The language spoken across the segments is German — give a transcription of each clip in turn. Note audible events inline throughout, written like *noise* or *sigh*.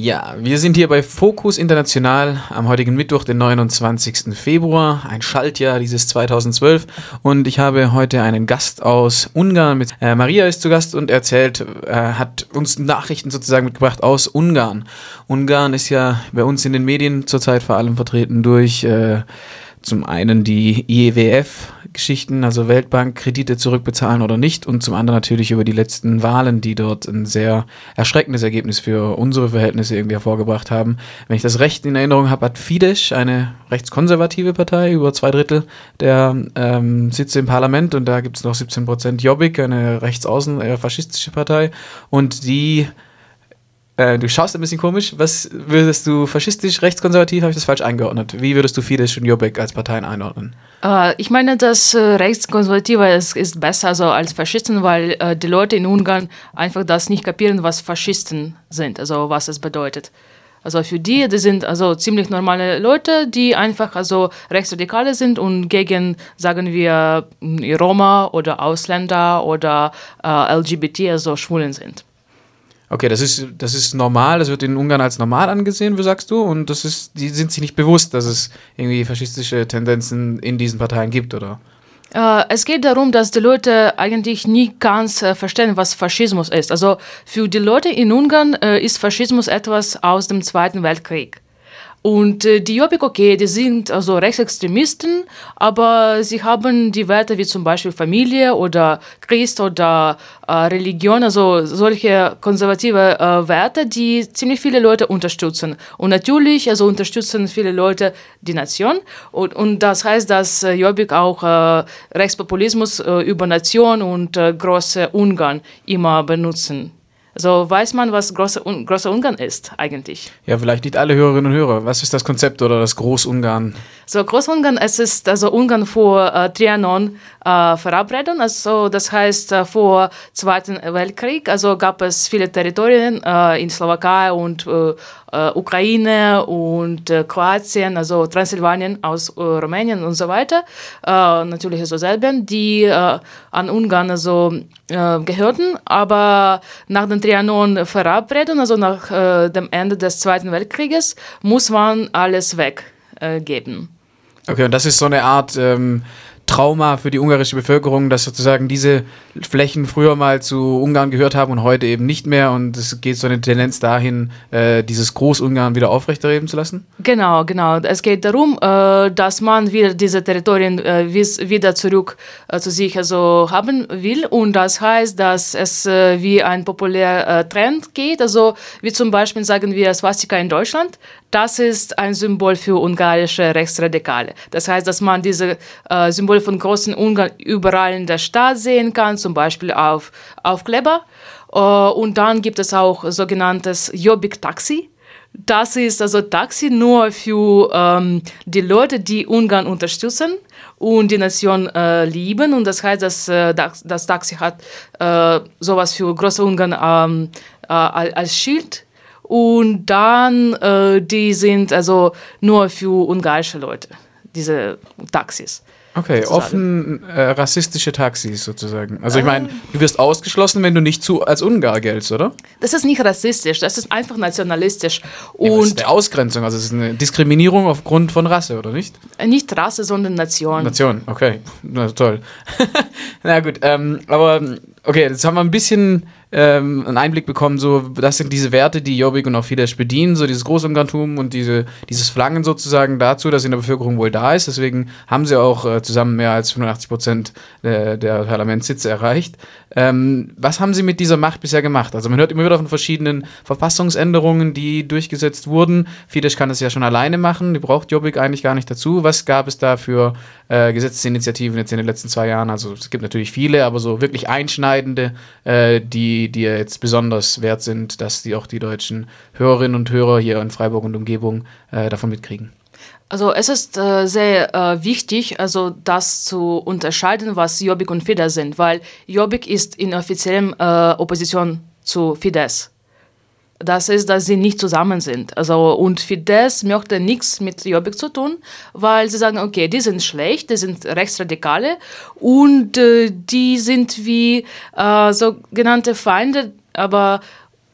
Ja, wir sind hier bei Focus International am heutigen Mittwoch, den 29. Februar, ein Schaltjahr dieses 2012 und ich habe heute einen Gast aus Ungarn mit äh, Maria ist zu Gast und erzählt, äh, hat uns Nachrichten sozusagen mitgebracht aus Ungarn. Ungarn ist ja bei uns in den Medien zurzeit vor allem vertreten durch äh, zum einen die IEWF-Geschichten, also Weltbank-Kredite zurückbezahlen oder nicht, und zum anderen natürlich über die letzten Wahlen, die dort ein sehr erschreckendes Ergebnis für unsere Verhältnisse irgendwie hervorgebracht haben. Wenn ich das recht in Erinnerung habe, hat Fidesz, eine rechtskonservative Partei, über zwei Drittel der ähm, Sitze im Parlament, und da gibt es noch 17 Prozent Jobbik, eine rechtsaußen, eher faschistische Partei, und die äh, du schaust ein bisschen komisch. Was würdest du faschistisch, rechtskonservativ, habe ich das falsch eingeordnet? Wie würdest du Fidesz und Jobbik als Parteien einordnen? Äh, ich meine, dass äh, Rechtskonservative ist, ist besser so als Faschisten, weil äh, die Leute in Ungarn einfach das nicht kapieren, was Faschisten sind, also was es bedeutet. Also für die, die sind also ziemlich normale Leute, die einfach also Rechtsradikale sind und gegen, sagen wir, Roma oder Ausländer oder äh, LGBT, also Schwulen sind. Okay, das ist, das ist normal, das wird in Ungarn als normal angesehen, wie sagst du? Und das ist, die sind sich nicht bewusst, dass es irgendwie faschistische Tendenzen in diesen Parteien gibt, oder? Äh, es geht darum, dass die Leute eigentlich nie ganz äh, verstehen, was Faschismus ist. Also für die Leute in Ungarn äh, ist Faschismus etwas aus dem Zweiten Weltkrieg. Und äh, die Jobbik, okay, die sind also Rechtsextremisten, aber sie haben die Werte wie zum Beispiel Familie oder Christ oder äh, Religion, also solche konservative äh, Werte, die ziemlich viele Leute unterstützen. Und natürlich also unterstützen viele Leute die Nation. Und, und das heißt, dass äh, Jobbik auch äh, Rechtspopulismus über Nation und große Ungarn immer benutzen. So weiß man, was große, große Ungarn ist eigentlich. Ja, vielleicht nicht alle Hörerinnen und Hörer. Was ist das Konzept oder das Großungarn? So Großungarn, es ist also Ungarn vor äh, Trianon äh, Verabredung. Also das heißt äh, vor Zweiten Weltkrieg. Also gab es viele Territorien äh, in Slowakei und äh, äh, Ukraine und äh, Kroatien, also Transsilvanien aus äh, Rumänien und so weiter, äh, natürlich so Serbien, die äh, an Ungarn also, äh, gehörten, aber nach den Trianon-Verabredungen, also nach dem Ende des Zweiten Weltkrieges, muss man alles weggeben. Okay, und das ist so eine Art ähm, Trauma für die ungarische Bevölkerung, dass sozusagen diese Flächen früher mal zu Ungarn gehört haben und heute eben nicht mehr. Und es geht so eine Tendenz dahin, äh, dieses Großungarn wieder aufrechterleben zu lassen? Genau, genau. Es geht darum, äh, dass man wieder diese Territorien äh, wieder zurück äh, zu sich also haben will. Und das heißt, dass es äh, wie ein populärer äh, Trend geht. Also wie zum Beispiel sagen wir Swastika in Deutschland. Das ist ein Symbol für ungarische Rechtsradikale. Das heißt, dass man diese Symbole von großen Ungarn überall in der Stadt sehen kann, zum Beispiel auf Aufkleber. Und dann gibt es auch sogenanntes Jobbik-Taxi. Das ist also Taxi nur für ähm, die Leute, die Ungarn unterstützen und die Nation äh, lieben. Und das heißt, dass äh, das Taxi hat äh, sowas für große Ungarn ähm, äh, als Schild. Und dann, äh, die sind also nur für ungarische Leute, diese Taxis. Okay, sozusagen. offen äh, rassistische Taxis sozusagen. Also ich meine, du wirst ausgeschlossen, wenn du nicht zu als Ungar geltst, oder? Das ist nicht rassistisch, das ist einfach nationalistisch. Und ja, das ist eine Ausgrenzung, also es ist eine Diskriminierung aufgrund von Rasse, oder nicht? Nicht Rasse, sondern Nation. Nation, okay. Na toll. *laughs* Na gut, ähm, aber okay, jetzt haben wir ein bisschen ähm, einen Einblick bekommen, so, das sind diese Werte, die Jobbik und auch Fidesz bedienen, so dieses Großungarntum und diese, dieses Flangen sozusagen dazu, dass in der Bevölkerung wohl da ist. Deswegen haben sie auch äh, zusammen mehr als 85 Prozent äh, der Parlamentssitze erreicht. Ähm, was haben sie mit dieser Macht bisher gemacht? Also man hört immer wieder von verschiedenen Verfassungsänderungen, die durchgesetzt wurden. Fidesz kann das ja schon alleine machen, die braucht Jobbik eigentlich gar nicht dazu. Was gab es da für äh, Gesetzesinitiativen jetzt in den letzten zwei Jahren? Also es gibt natürlich viele, aber so wirklich einschneidende, äh, die die, die jetzt besonders wert sind, dass die auch die deutschen Hörerinnen und Hörer hier in Freiburg und Umgebung äh, davon mitkriegen? Also es ist äh, sehr äh, wichtig, also das zu unterscheiden, was Jobbik und Fidesz sind, weil Jobbik ist in offiziellem äh, Opposition zu Fidesz das ist, dass sie nicht zusammen sind. Also, und Fidesz möchte nichts mit Jobbik zu tun, weil sie sagen, okay, die sind schlecht, die sind Rechtsradikale und äh, die sind wie äh, sogenannte Feinde, aber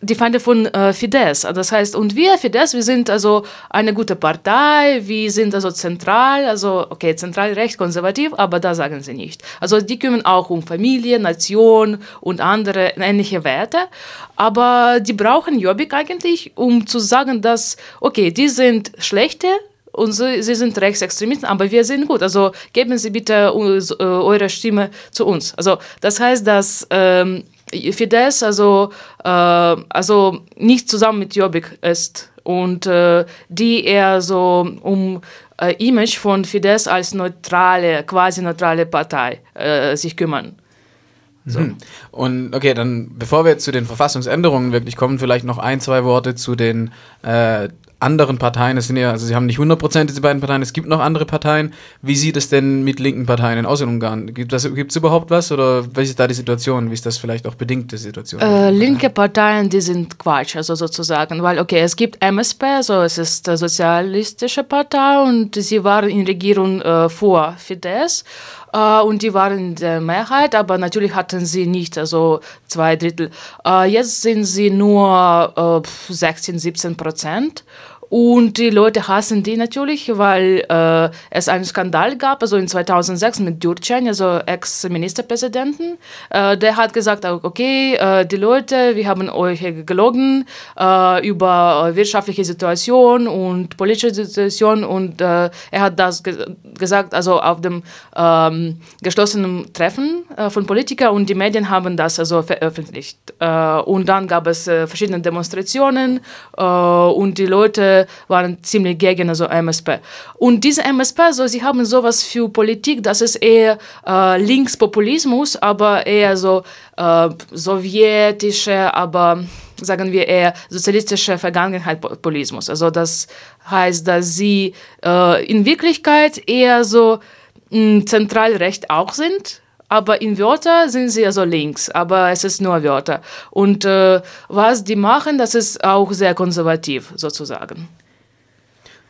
die Feinde von äh, Fidesz. Das heißt, und wir, Fidesz, wir sind also eine gute Partei, wir sind also zentral, also okay, zentral recht konservativ, aber da sagen sie nicht. Also die kümmern auch um Familie, Nation und andere ähnliche Werte, aber die brauchen Jobbik eigentlich, um zu sagen, dass, okay, die sind schlechte, und sie, sie, sind Rechtsextremisten, aber wir sind gut. Also geben Sie bitte äh, eure Stimme zu uns. Also das heißt, dass ähm, Fidesz also, äh, also nicht zusammen mit Jobbik ist und äh, die eher so um äh, Image von Fidesz als neutrale, quasi neutrale Partei äh, sich kümmern. So. Mhm. Und okay, dann bevor wir zu den Verfassungsänderungen wirklich kommen, vielleicht noch ein, zwei Worte zu den äh, anderen Parteien, es sind ja, also sie haben nicht 100% diese beiden Parteien, es gibt noch andere Parteien. Wie sieht es denn mit linken Parteien aus in Ungarn? Gibt es überhaupt was oder welche ist da die Situation? Wie ist das vielleicht auch bedingt, die Situation? Äh, linke Parteien, die sind Quatsch, also sozusagen, weil, okay, es gibt MSP, also es ist eine sozialistische Partei und sie waren in Regierung äh, vor Fidesz äh, und die waren in der Mehrheit, aber natürlich hatten sie nicht also zwei Drittel. Äh, jetzt sind sie nur äh, 16, 17 Prozent. Und die Leute hassen die natürlich, weil äh, es einen Skandal gab, also in 2006 mit Djurcan, also Ex-Ministerpräsidenten. Äh, der hat gesagt, okay, äh, die Leute, wir haben euch gelogen äh, über wirtschaftliche Situation und politische Situation und äh, er hat das ge gesagt, also auf dem ähm, geschlossenen Treffen äh, von Politikern und die Medien haben das also veröffentlicht. und dann gab es verschiedene Demonstrationen und die Leute waren ziemlich gegen also MSP. Und diese MSP, so, sie haben sowas für Politik, das ist eher äh, Linkspopulismus, aber eher so äh, sowjetische, aber sagen wir eher sozialistische Vergangenheitspopulismus. Also das heißt, dass sie äh, in Wirklichkeit eher so mh, zentral recht auch sind, aber in Wörter sind sie also links, aber es ist nur Wörter. Und äh, was die machen, das ist auch sehr konservativ sozusagen.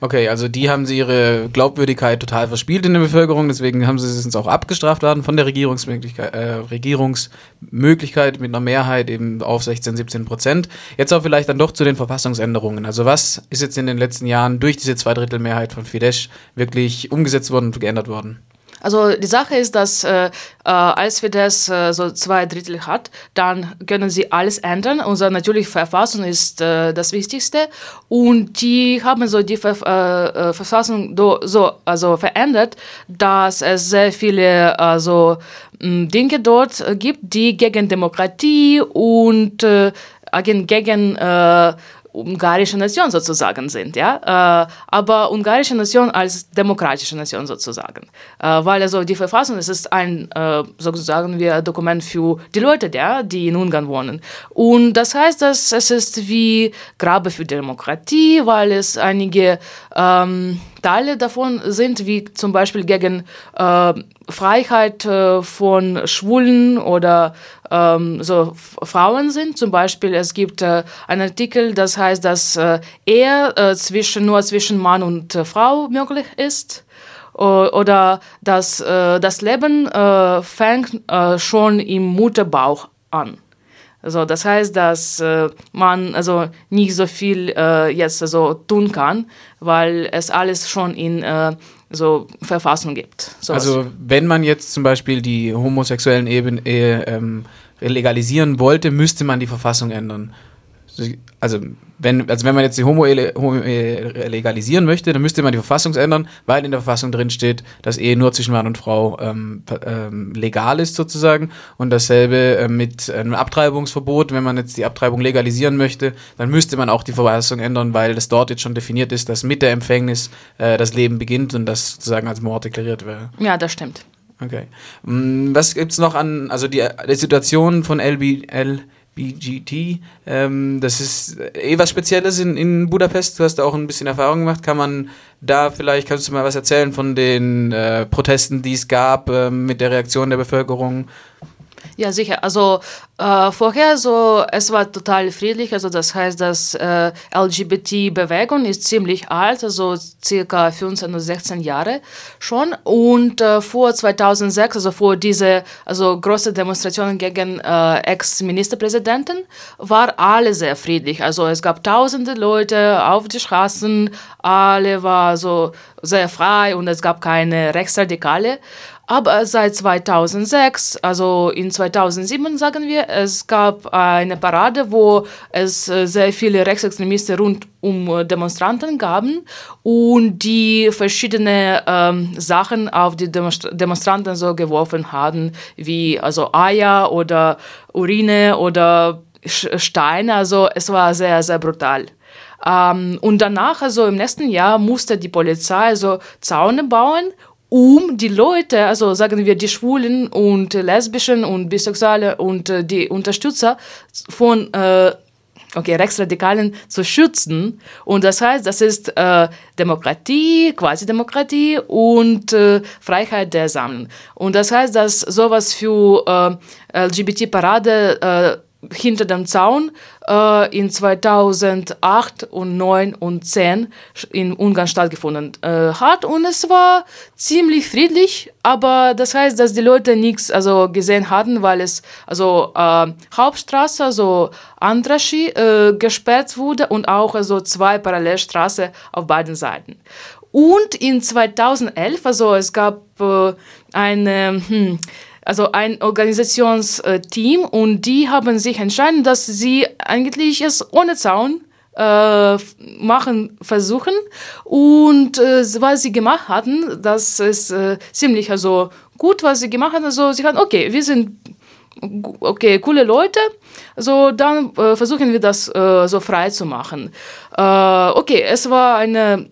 Okay, also die haben sie ihre Glaubwürdigkeit total verspielt in der Bevölkerung, deswegen haben sie es auch abgestraft worden von der Regierungsmöglichkeit, äh, Regierungsmöglichkeit mit einer Mehrheit eben auf 16, 17 Prozent. Jetzt auch vielleicht dann doch zu den Verfassungsänderungen. Also was ist jetzt in den letzten Jahren durch diese Zweidrittelmehrheit von Fidesz wirklich umgesetzt worden und geändert worden? Also die Sache ist, dass äh, äh, als wir das äh, so zwei Drittel hat, dann können sie alles ändern. Unsere natürliche Verfassung ist äh, das Wichtigste und die haben so die Ver äh, äh, Verfassung do, so also verändert, dass es sehr viele also Dinge dort gibt, die gegen Demokratie und gegen, gegen ungarische Nation sozusagen sind, ja, äh, aber ungarische Nation als demokratische Nation sozusagen, äh, weil also die Verfassung es ist ein äh, sozusagen wir Dokument für die Leute, ja, die in Ungarn wohnen. Und das heißt, dass es ist wie Grabe für Demokratie, weil es einige ähm, Teile davon sind, wie zum Beispiel gegen äh, Freiheit äh, von Schwulen oder ähm, so Frauen sind. Zum Beispiel, es gibt äh, einen Artikel, das heißt, dass äh, Ehe äh, zwischen, nur zwischen Mann und äh, Frau möglich ist. Oder dass äh, das Leben fängt schon im Mutterbauch an. Also das heißt, dass äh, man also nicht so viel äh, jetzt also tun kann, weil es alles schon in äh, so Verfassung gibt. Sowas. Also wenn man jetzt zum Beispiel die homosexuellen Ehe ähm, legalisieren wollte, müsste man die Verfassung ändern. Also wenn, also wenn man jetzt die Homo-Ehe Homo legalisieren möchte, dann müsste man die Verfassung ändern, weil in der Verfassung drin steht, dass Ehe nur zwischen Mann und Frau ähm, ähm, legal ist sozusagen. Und dasselbe äh, mit einem Abtreibungsverbot. Wenn man jetzt die Abtreibung legalisieren möchte, dann müsste man auch die Verfassung ändern, weil das dort jetzt schon definiert ist, dass mit der Empfängnis äh, das Leben beginnt und das sozusagen als Mord deklariert wäre. Ja, das stimmt. Okay. Mm, was gibt es noch an, also die, die Situation von LBL, BGT, ähm, das ist eh was Spezielles in, in Budapest. Du hast auch ein bisschen Erfahrung gemacht. Kann man da vielleicht, kannst du mal was erzählen von den äh, Protesten, die es gab, äh, mit der Reaktion der Bevölkerung? Ja, sicher. Also Äh, vorher so, es war total friedlich, also das heißt, dass äh, LGBT-Bewegung ist ziemlich alt, also circa 15 oder 16 Jahre schon. Und äh, vor 2006, also vor diese also große Demonstrationen gegen äh, Ex-Ministerpräsidenten, war alle sehr friedlich. Also es gab tausende Leute auf die Straßen, alle war so sehr frei und es gab keine Rechtsradikale. Aber seit 2006, also in 2007 sagen wir, es gab eine Parade, wo es äh, sehr viele Rechtsextremisten rund um äh, Demonstranten gaben und die verschiedene ähm, Sachen auf die Demonstranten so geworfen haben, wie also Eier oder Urine oder Steine. Also es war sehr, sehr brutal. Ähm, und danach, also im nächsten Jahr, musste die Polizei also Zaune bauen um die Leute, also sagen wir die Schwulen und Lesbischen und Bisexuelle und äh, die Unterstützer von äh, okay, Rechtsradikalen zu schützen. Und das heißt, das ist äh, Demokratie, Quasi-Demokratie und äh, Freiheit der Samen. Und das heißt, dass sowas für äh, LGBT-Parade äh, hinter dem Zaun äh, in 2008 und 9 und 10 in Ungarn stattgefunden äh, hat und es war ziemlich friedlich, aber das heißt, dass die Leute nichts also gesehen hatten, weil es also äh, Hauptstraße, also Andraschi, äh, gesperrt wurde und auch also zwei Parallelstraßen auf beiden Seiten. Und in 2011, also es gab äh, eine hm, also ein Organisationsteam und die haben sich entschieden, dass sie eigentlich es ohne Zaun äh, machen versuchen und äh, was sie gemacht hatten, das ist äh, ziemlich also gut, was sie gemacht haben. Also sie hatten, okay, wir sind okay, coole Leute, so dann äh, versuchen wir das äh, so frei zu machen. Äh, okay, es war eine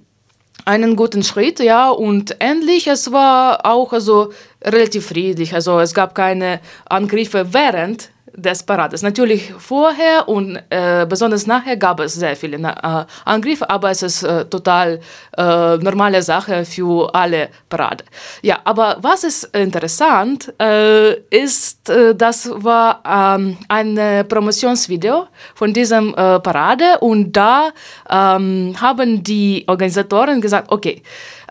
einen guten Schritt, ja, und endlich, es war auch also relativ friedlich, also es gab keine Angriffe während des Parades. Natürlich vorher und äh, besonders nachher gab es sehr viele äh, Angriffe, aber es ist äh, total äh, normale Sache für alle Parade. Ja, aber was ist interessant, äh, ist, äh, das war ähm, ein Promotionsvideo von diesem Parade und da ähm, haben die Organisatoren gesagt, okay,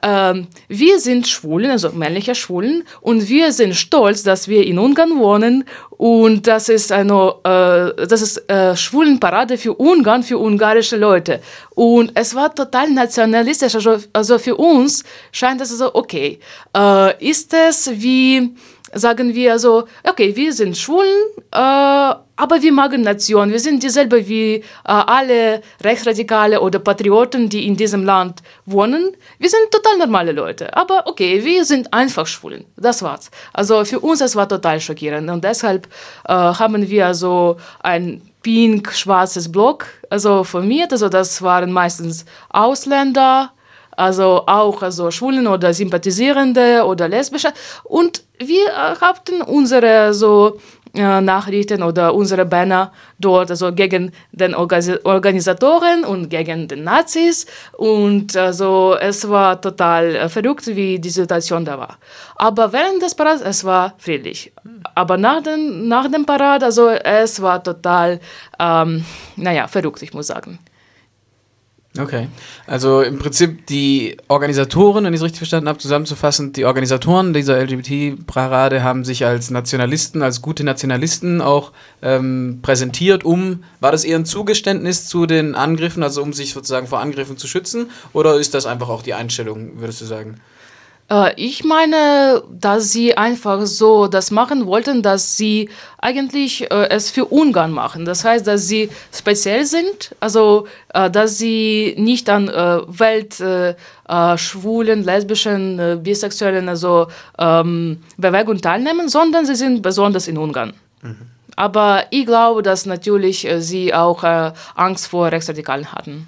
ähm, wir sind Schwulen, also männliche Schwulen, und wir sind stolz, dass wir in Ungarn wohnen. Und das ist eine äh, das ist äh, Schwulenparade für Ungarn, für ungarische Leute. Und es war total nationalistisch, also, also für uns scheint es so, okay, äh, ist es wie sagen wir so, okay, wir sind Schwulen, äh, aber wir mögen Nation. Wir sind dieselbe wie äh, alle Rechtsradikale oder Patrioten, die in diesem Land wohnen. Wir sind total normale Leute. Aber okay, wir sind einfach Schwulen. Das war's. Also für uns das war total schockierend und deshalb äh, haben wir so ein pink-schwarzes Block also formiert. Also das waren meistens Ausländer also auch also Schwulen oder Sympathisierende oder Lesbische. Und wir hatten unsere so äh, Nachrichten oder unsere Banner dort, also gegen den Organisatoren und gegen den Nazis. Und also es war total äh, verrückt, wie die Situation da war. Aber während des Parades, es war friedlich. Aber nach dem, nach dem Parade, also es war total, ähm, naja, verrückt, ich muss sagen. Okay. Also im Prinzip die Organisatoren, wenn ich es richtig verstanden habe, zusammenzufassen, die Organisatoren dieser LGBT-Parade haben sich als Nationalisten, als gute Nationalisten auch ähm, präsentiert, um, war das eher ein Zugeständnis zu den Angriffen, also um sich sozusagen vor Angriffen zu schützen, oder ist das einfach auch die Einstellung, würdest du sagen? Äh, ich meine, dass sie einfach so das machen wollten, dass sie eigentlich äh, es für Ungarn machen. Das heißt, dass sie speziell sind, also äh, dass sie nicht an äh, Welt äh, äh, schwulen, lesbischen, bisexuellen also ähm, Bewegung teilnehmen, sondern sie sind besonders in Ungarn. Mhm. Aber ich glaube, dass natürlich sie auch Angst vor Rechtsradikalen hatten.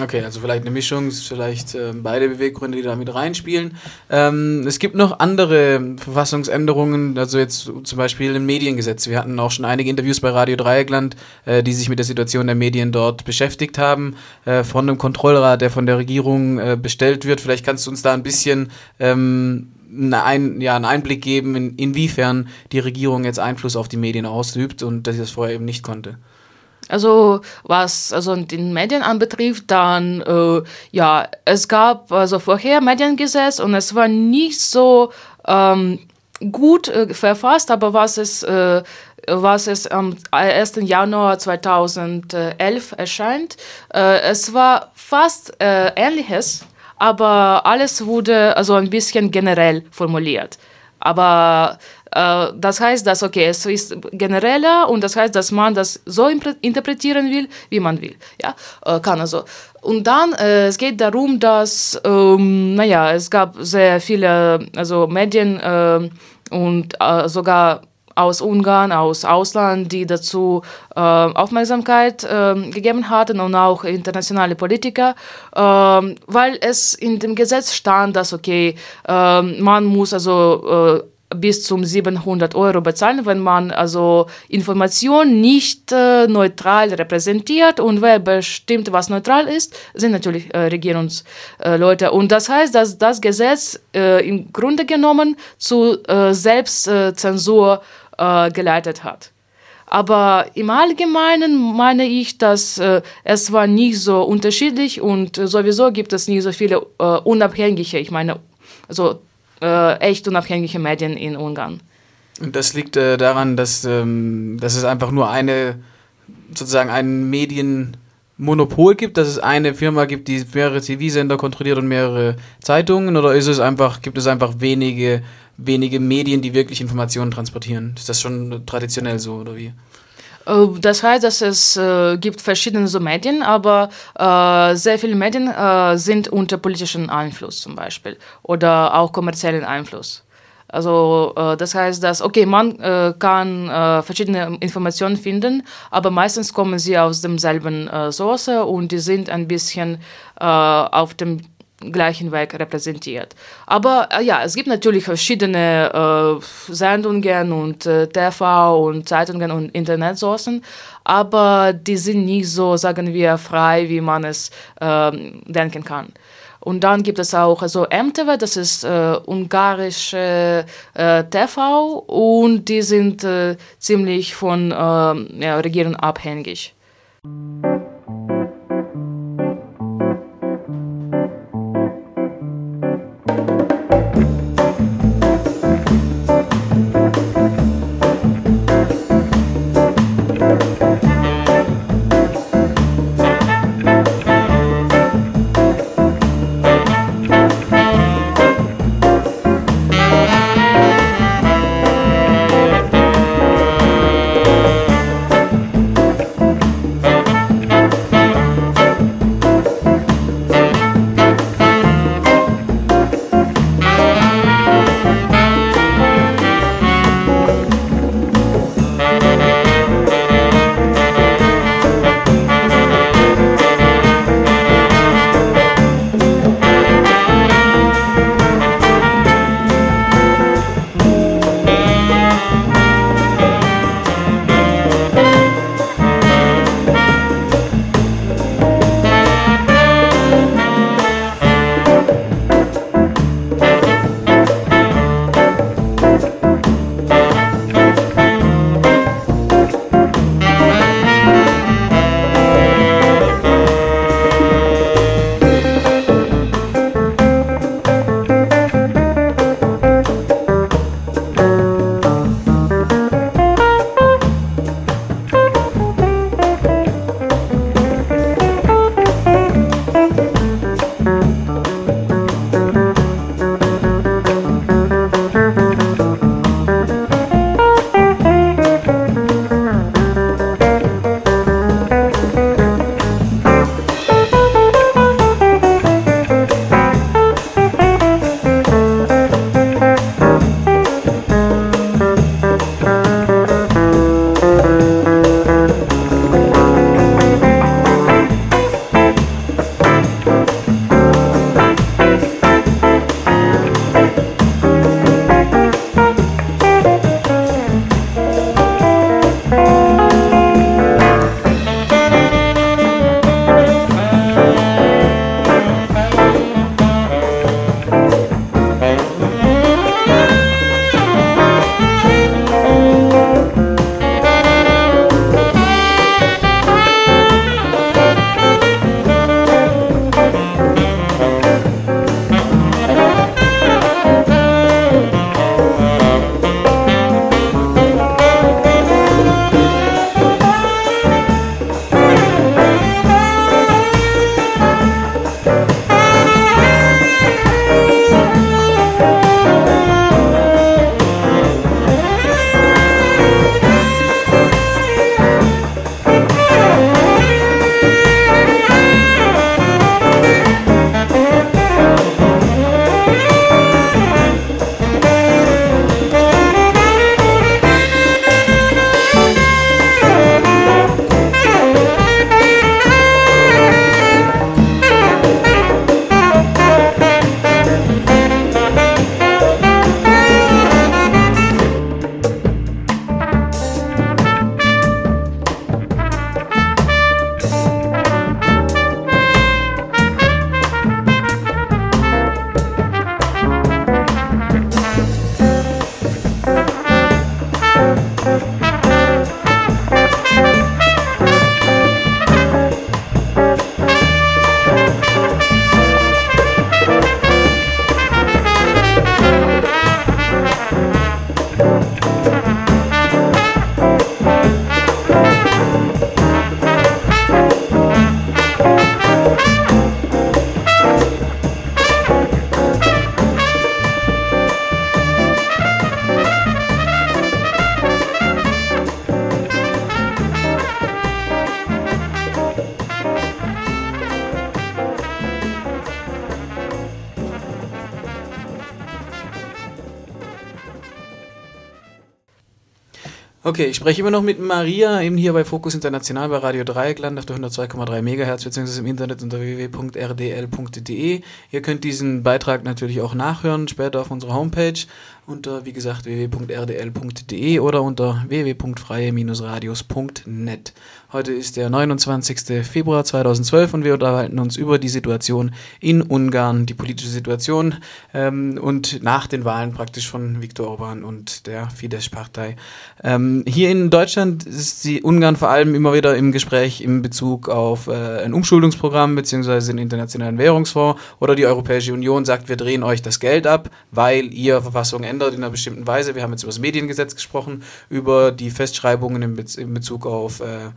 Okay, also vielleicht eine Mischung, vielleicht äh, beide Beweggründe, die da mit reinspielen. Ähm, es gibt noch andere Verfassungsänderungen, also jetzt zum Beispiel im Mediengesetz. Wir hatten auch schon einige Interviews bei Radio Dreieckland, äh, die sich mit der Situation der Medien dort beschäftigt haben, äh, von einem Kontrollrat, der von der Regierung äh, bestellt wird. Vielleicht kannst du uns da ein bisschen ähm, ein, ja, einen Einblick geben, in, inwiefern die Regierung jetzt Einfluss auf die Medien ausübt und dass sie das vorher eben nicht konnte. Also was also den Medien anbetrifft, dann äh, ja, es gab also vorher Mediengesetz und es war nicht so ähm, gut äh, verfasst, aber was es äh, was es am 1. Januar 2011 erscheint. Äh, es war fast äh, ähnliches, aber alles wurde also ein bisschen generell formuliert. Aber das heißt, dass okay, es ist genereller und das heißt, dass man das so interpretieren will, wie man will. Ja, äh, kann also. Und dann äh, es geht darum, dass ähm, naja, es gab sehr viele also Medien äh, und äh, sogar aus Ungarn, aus Ausland, die dazu äh, Aufmerksamkeit äh, gegeben hatten und auch internationale Politiker, äh, weil es in dem Gesetz stand, dass okay, ähm, man muss also äh, bis zum 700 Euro bezahlen, wenn man also Informationen nicht äh, neutral repräsentiert und wer bestimmt, was neutral ist, sind natürlich äh, Regierungsleute. und das heißt, dass das Gesetz äh, im Grunde genommen zu äh, Selbstzensur äh, geleitet hat. Aber im Allgemeinen meine ich, dass äh, es war nicht so unterschiedlich und sowieso gibt es nicht so viele unabhängige, ich meine, also äh, echt unabhängige Medien in Ungarn. Und das liegt äh, daran, dass, ähm, dass es einfach nur eine, sozusagen ein Medienmonopol gibt, dass es eine Firma gibt, die mehrere TV-Sender kontrolliert und mehrere Zeitungen, oder ist es einfach, gibt es einfach wenige, wenige Medien, die wirklich Informationen transportieren? Ist das schon traditionell so, oder wie? Äh, das heißt, dass es äh, gibt verschiedene so Medien, aber äh, sehr viele Medien äh, sind unter politischem Einfluss zum Beispiel oder auch kommerziellen Einfluss. Also äh, das heißt, dass okay, man äh, kann verschiedene Informationen finden, aber meistens kommen sie aus demselben Source und die sind ein bisschen auf dem gleichen Weg repräsentiert. Aber äh, ja, es gibt natürlich verschiedene äh, Sendungen und äh, TV und Zeitungen und Internetsourcen, aber die sind nicht so, sagen wir, frei, wie man es ähm, denken kann. Und dann gibt es auch also MTV, das ist äh, ungarische äh, TV und die sind äh, ziemlich von äh, ja, Regierung abhängig. Okay, ich spreche immer noch mit Maria, eben hier bei Fokus International bei Radio Dreieckland auf der 102,3 MHz beziehungsweise im Internet unter www.rdl.de. Ihr könnt diesen Beitrag natürlich auch nachhören, später auf unserer Homepage unter, wie gesagt, www.rdl.de oder unter www.freie-radios.net. Heute ist der 29. Februar 2012 und wir unterhalten uns über die Situation in Ungarn, die politische Situation ähm, und nach den Wahlen praktisch von Viktor Orban und der Fidesz-Partei. Ähm, hier in Deutschland ist die Ungarn vor allem immer wieder im Gespräch in Bezug auf äh, ein Umschuldungsprogramm bzw. den Internationalen Währungsfonds oder die Europäische Union sagt, wir drehen euch das Geld ab, weil ihr Verfassung ändert in einer bestimmten Weise. Wir haben jetzt über das Mediengesetz gesprochen, über die Festschreibungen in, Bezug auf äh,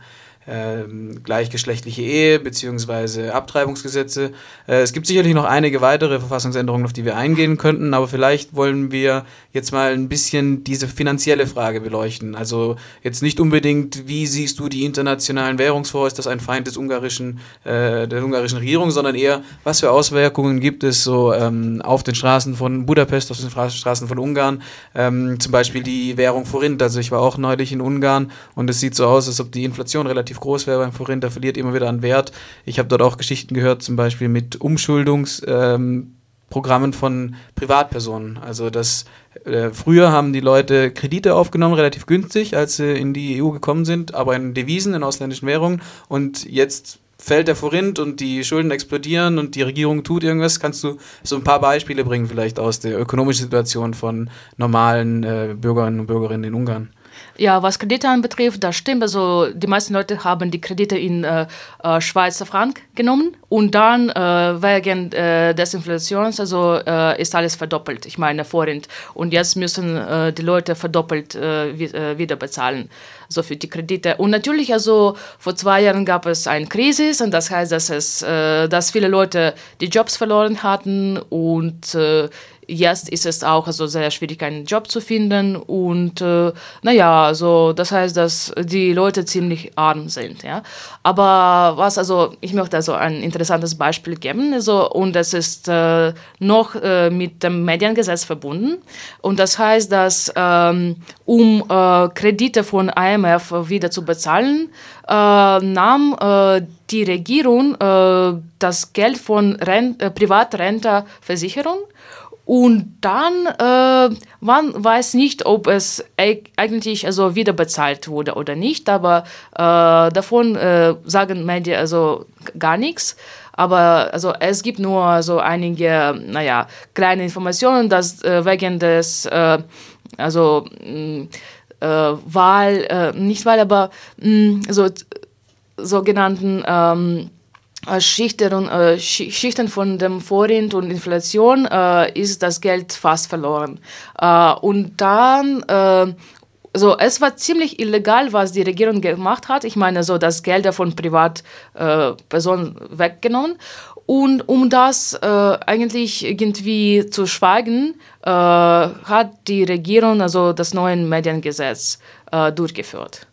ähm, gleichgeschlechtliche Ehe bzw. Abtreibungsgesetze. Äh, es gibt sicherlich noch einige weitere Verfassungsänderungen, auf die wir eingehen könnten, aber vielleicht wollen wir jetzt mal ein bisschen diese finanzielle Frage beleuchten. Also jetzt nicht unbedingt, wie siehst du die internationalen Währungsfonds, ist das ein Feind des ungarischen, äh, der ungarischen Regierung, sondern eher, was für Auswirkungen gibt es so ähm, auf den Straßen von Budapest, auf den Straßen von Ungarn, ähm, zum Beispiel die Währung Forint. Also ich war auch neulich in Ungarn und es sieht so aus, als ob die Inflation relativ relativ groß wäre beim Forint, der verliert immer wieder an Wert. Ich habe dort auch Geschichten gehört, zum Beispiel mit Umschuldungsprogrammen ähm, von Privatpersonen. Also das äh, früher haben die Leute Kredite aufgenommen, relativ günstig, als sie in die EU gekommen sind, aber in Devisen, in ausländischen Währungen. Und jetzt fällt der Forint und die Schulden explodieren und die Regierung tut irgendwas. Kannst du so ein paar Beispiele bringen, vielleicht aus der ökonomischen Situation von normalen äh, Bürgerinnen und Bürgerinnen in Ungarn? Ja, was Kredite anbetrifft, das stimmt. Also die meisten Leute haben die Kredite in äh, äh, Schweizer Frank genommen und dann äh, wegen äh, des Inflations also äh, ist alles verdoppelt. Ich meine vorhin und jetzt müssen äh, die Leute verdoppelt wieder bezahlen so für die Kredite. Und natürlich also vor zwei Jahren gab es eine Krise und das heißt, dass es, dass viele Leute die Jobs verloren hatten und jetzt ist es auch also sehr schwierig, einen Job zu finden. Und äh, naja, also das heißt, dass die Leute ziemlich arm sind. Ja? Aber was, also ich möchte also ein interessantes Beispiel geben. Also, und das ist äh, noch äh, mit dem Mediengesetz verbunden. Und das heißt, dass ähm, um äh, Kredite von IMF wieder zu bezahlen, äh, nahm äh, die Regierung das Geld von Rent Privatrenterversicherung und dann, äh, man weiß nicht, ob es eigentlich also wieder bezahlt wurde oder nicht, aber äh, davon äh, sagen Medien also gar nichts. Aber also es gibt nur so einige, naja, kleine Informationen, dass äh, wegen des, äh, also mm, äh, Wahl, nicht Wahl, aber mh, mm, so sogenannten ähm, äh, Schichten, äh, Schichten von dem Vorrind und Inflation äh, ist das Geld fast verloren. Äh, und dann, äh, so, es war ziemlich illegal, was die Regierung gemacht hat. Ich meine, so das Geld von Privatpersonen äh, weggenommen. Und um das eigentlich irgendwie zu schweigen, hat die Regierung also das neue Mediengesetz durchgeführt.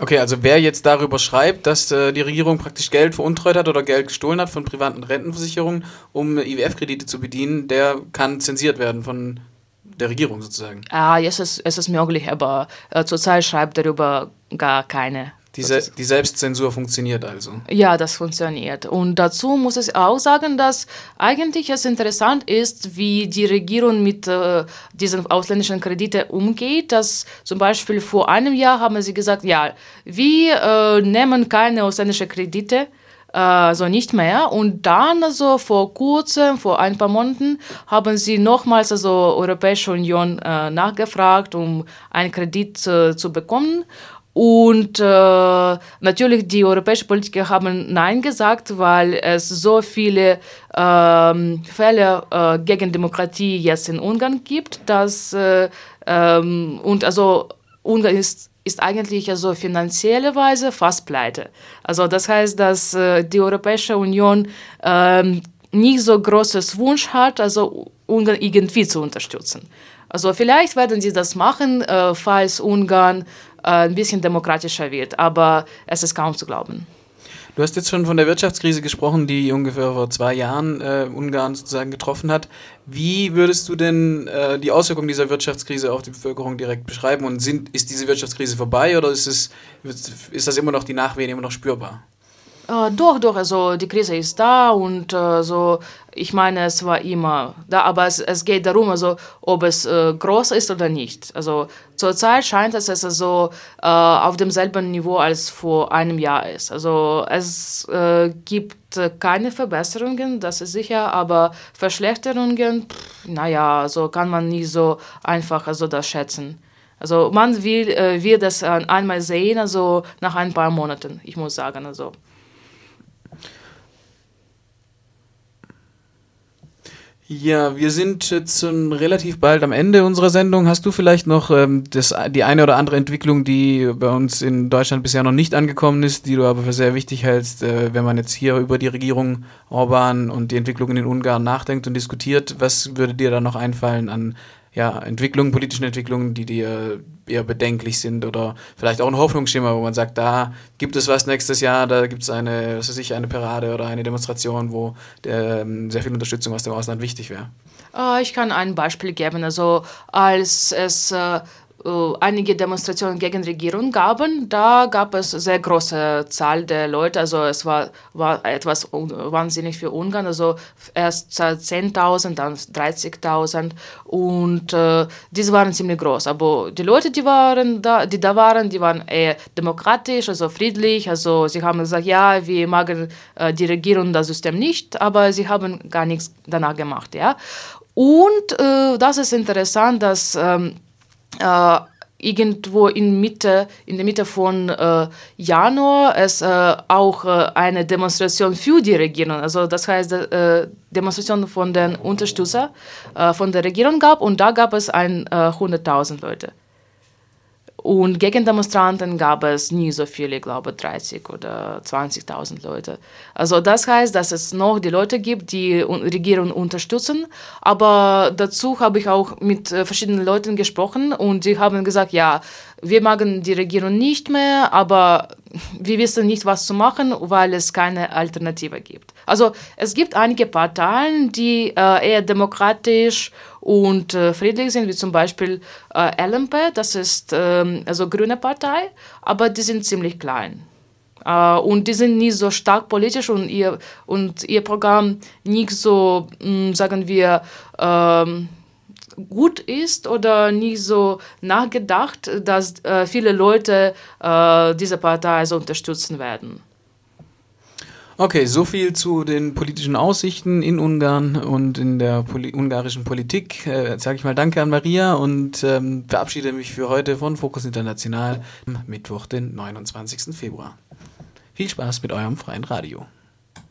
Okay, also wer jetzt darüber schreibt, dass äh, die Regierung praktisch Geld veruntreut hat oder Geld gestohlen hat von privaten Rentenversicherungen, um IWF-Kredite zu bedienen, der kann zensiert werden von der Regierung sozusagen. Ah, es ist, es ist möglich, aber äh, zurzeit schreibt darüber gar keine die, Se die, Selbstzensur funktioniert also. Ja, das funktioniert. Und dazu muss ich auch sagen, dass eigentlich es interessant ist, wie die Regierung mit äh, diesen ausländischen Krediten umgeht. Dass zum Beispiel vor einem Jahr haben sie gesagt, ja, wir äh, nehmen keine ausländischen Kredite also nicht mehr. Und dann, also vor kurzem, vor ein paar Monaten, haben sie nochmals also Europäische Union äh, nachgefragt, um einen Kredit äh, zu bekommen. Und äh, natürlich die europäischen Politiker haben Nein gesagt, weil es so viele ähm, Fälle äh, gegen Demokratie jetzt in Ungarn gibt, dass äh, ähm, und also Ungarn ist ist eigentlich also finanzielle Weise fast pleite. Also das heißt, dass äh, die Europäische Union ähm, nicht so großes Wunsch hat, also Ungarn irgendwie zu unterstützen. Also vielleicht werden sie das machen, äh, falls Ungarn ein bisschen demokratischer wird, aber es ist kaum zu glauben. Du hast jetzt schon von der Wirtschaftskrise gesprochen, die ungefähr vor zwei Jahren äh, Ungarn sozusagen getroffen hat. Wie würdest du denn äh, die Auswirkungen dieser Wirtschaftskrise auf die Bevölkerung direkt beschreiben? Und sind, ist diese Wirtschaftskrise vorbei oder ist, es, ist das immer noch die Nachwehen immer noch spürbar? Äh, doch, doch, also die Krise ist da und äh, so, ich meine, es war immer da, aber es, es geht darum, also, ob es äh, groß ist oder nicht. Also zurzeit scheint es, dass es also äh, auf demselben Niveau als vor einem Jahr ist. Also es äh, gibt keine Verbesserungen, das ist sicher, aber Verschlechterungen, pff, naja, so kann man nicht so einfach also das schätzen. Also man will, äh, wird das einmal sehen, also nach ein paar Monaten, ich muss sagen, also. Ja, wir sind jetzt schon relativ bald am Ende unserer Sendung. Hast du vielleicht noch ähm, das, die eine oder andere Entwicklung, die bei uns in Deutschland bisher noch nicht angekommen ist, die du aber für sehr wichtig hältst, äh, wenn man jetzt hier über die Regierung Orban und die Entwicklung in Ungarn nachdenkt und diskutiert? Was würde dir da noch einfallen an ja, Entwicklungen, politischen Entwicklungen, die dir eher bedenklich sind oder vielleicht auch ein Hoffnungsschimmer, wo man sagt, da gibt es was nächstes Jahr, da gibt es eine, was weiß ich, eine Parade oder eine Demonstration, wo der, ähm, sehr viel Unterstützung aus dem Ausland wichtig wäre. Äh, ich kann ein Beispiel geben. Also als es äh, einige Demonstrationen gegen Regierung gaben, da gab es sehr große Zahl der Leute, also es war, war etwas wahnsinnig für Ungarn, also erst 10.000, dann 30.000 und äh, diese waren ziemlich groß, aber die Leute, die waren da, die da waren, die waren eher demokratisch, also friedlich, also sie haben gesagt, ja, wir mögen äh, die Regierung, das System nicht, aber sie haben gar nichts danach gemacht, ja. Und äh, das ist interessant, dass ähm, äh, irgendwo in, Mitte, in der Mitte von äh, Januar es äh, auch äh, eine Demonstration für die Regierung, also das heißt äh, Demonstration von den Unterstützern äh, von der Regierung gab und da gab es 100.000 Leute. Und gegen Demonstranten gab es nie so viele, ich glaube 30 oder 20.000 Leute. Also das heißt, dass es noch die Leute gibt, die Regierung unterstützen. Aber dazu habe ich auch mit äh, verschiedenen Leuten gesprochen und die haben gesagt, ja, wir mögen die Regierung nicht mehr, aber wir wissen nicht, was zu machen, weil es keine Alternative gibt. Also es gibt einige Parteien, die äh, eher demokratisch und äh, friedlich sind, wie zum Beispiel äh, LMP, das ist äh, also grüne Partei, aber die sind ziemlich klein. Uh, und die sind nicht so stark politisch und ihr, und ihr Programm nicht so, mh, mm, sagen wir, ähm, gut ist oder nicht so nachgedacht, dass äh, viele Leute äh, diese Partei also unterstützen werden. Okay, so viel zu den politischen Aussichten in Ungarn und in der Poli ungarischen Politik. Äh, Sage ich mal Danke an Maria und ähm, verabschiede mich für heute von Fokus International am Mittwoch, den 29. Februar. Viel Spaß mit eurem freien Radio.